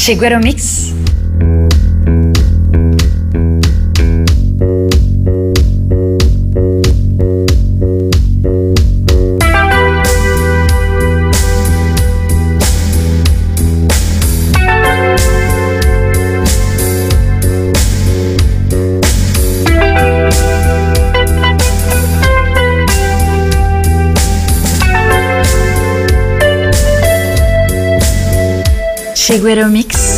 Tigueromix. Chiguero Mix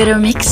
Seguero Mix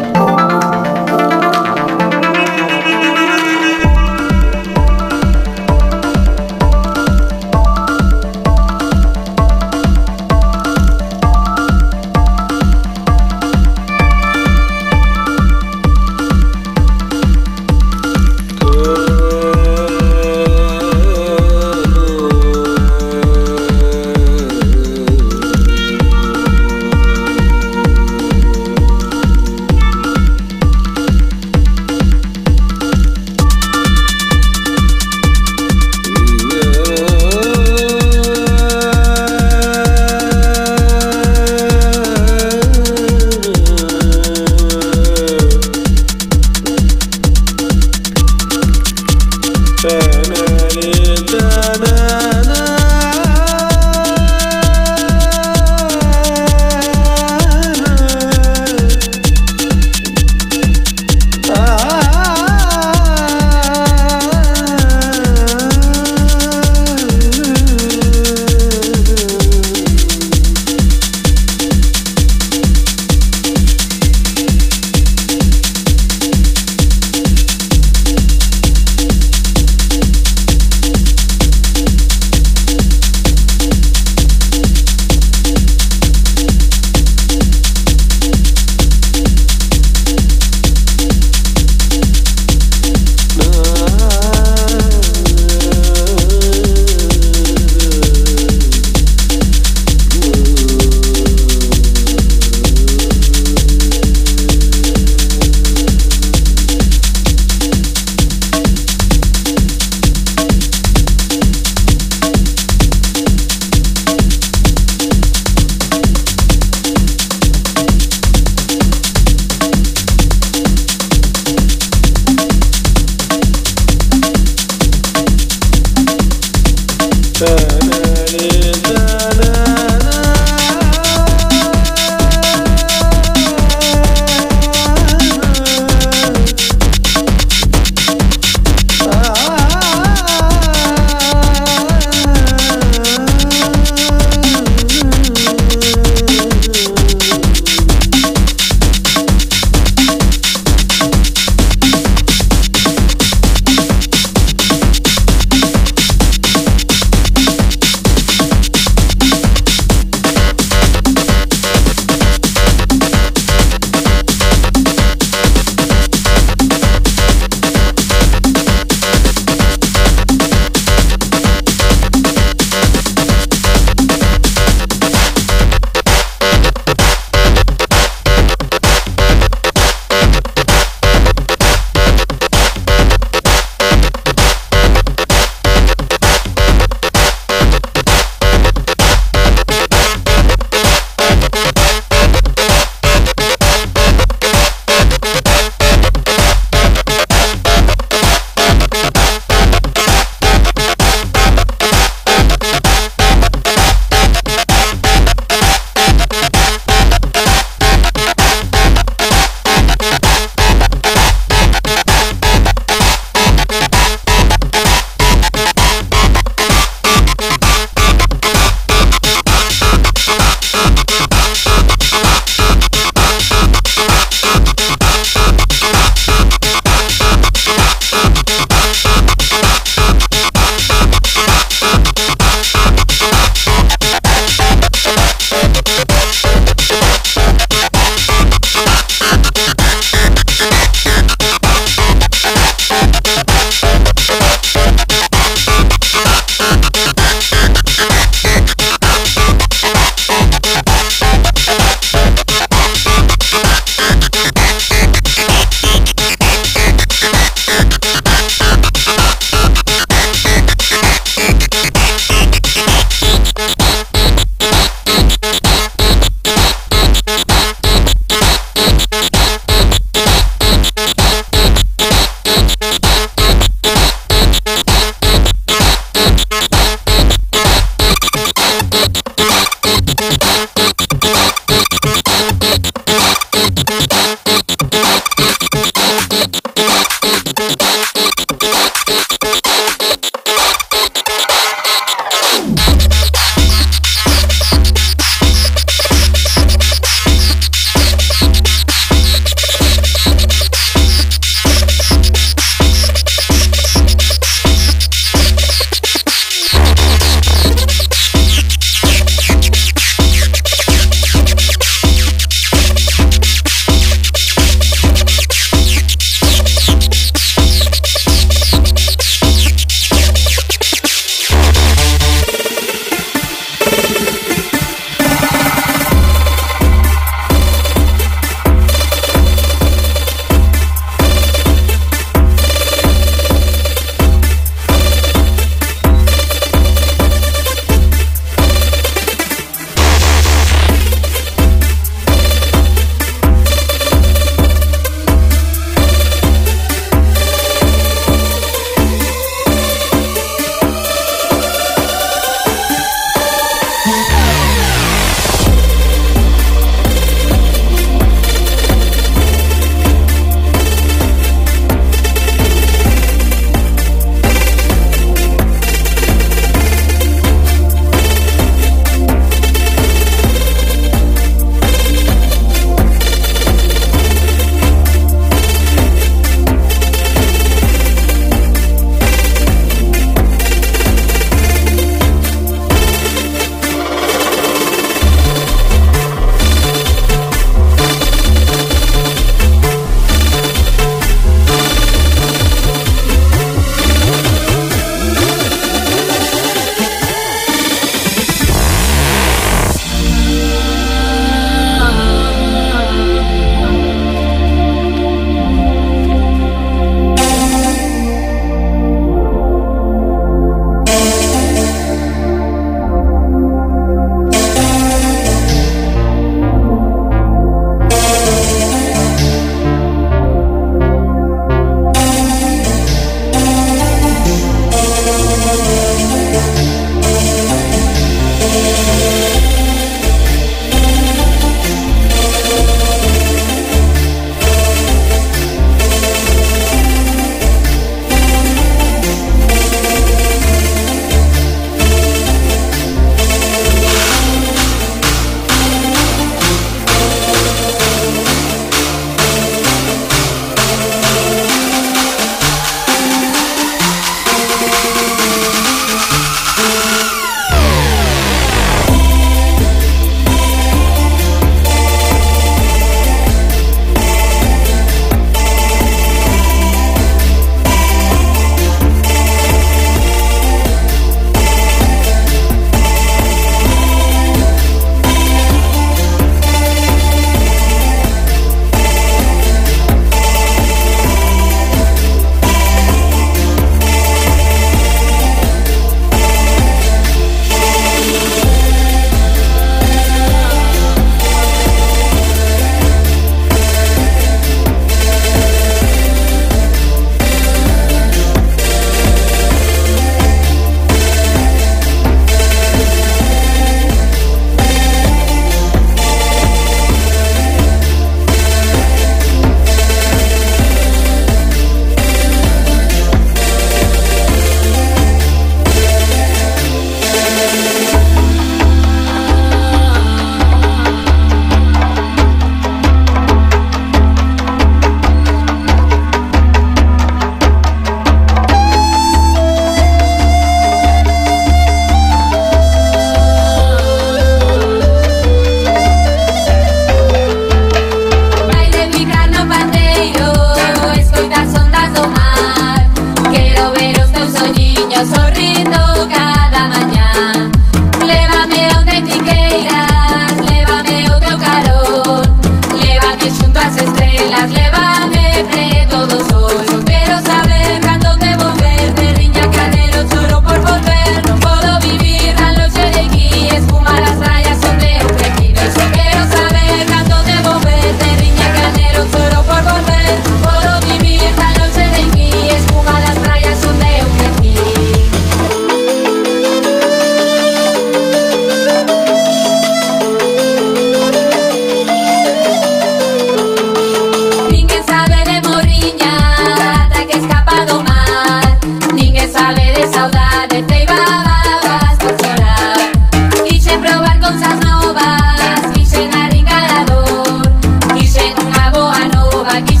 aquí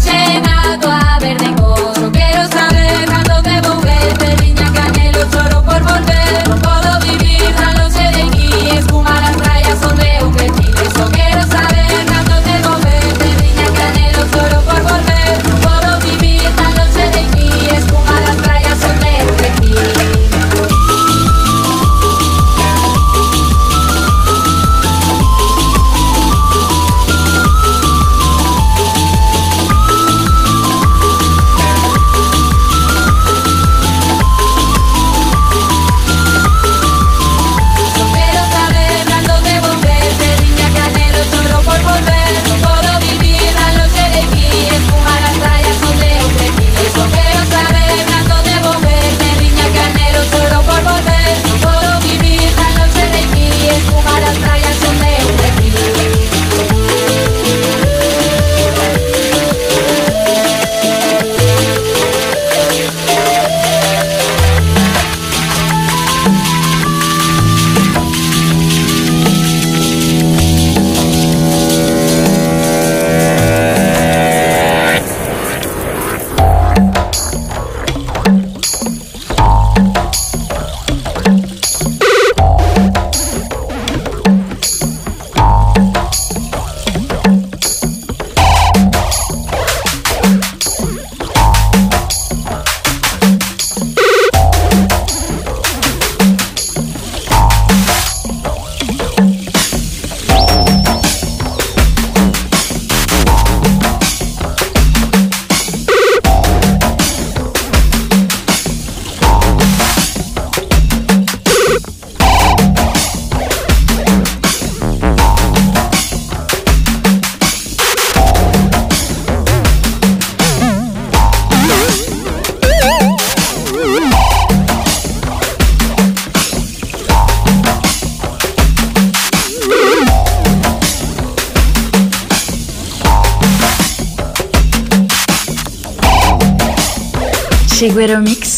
Chiguero Mix.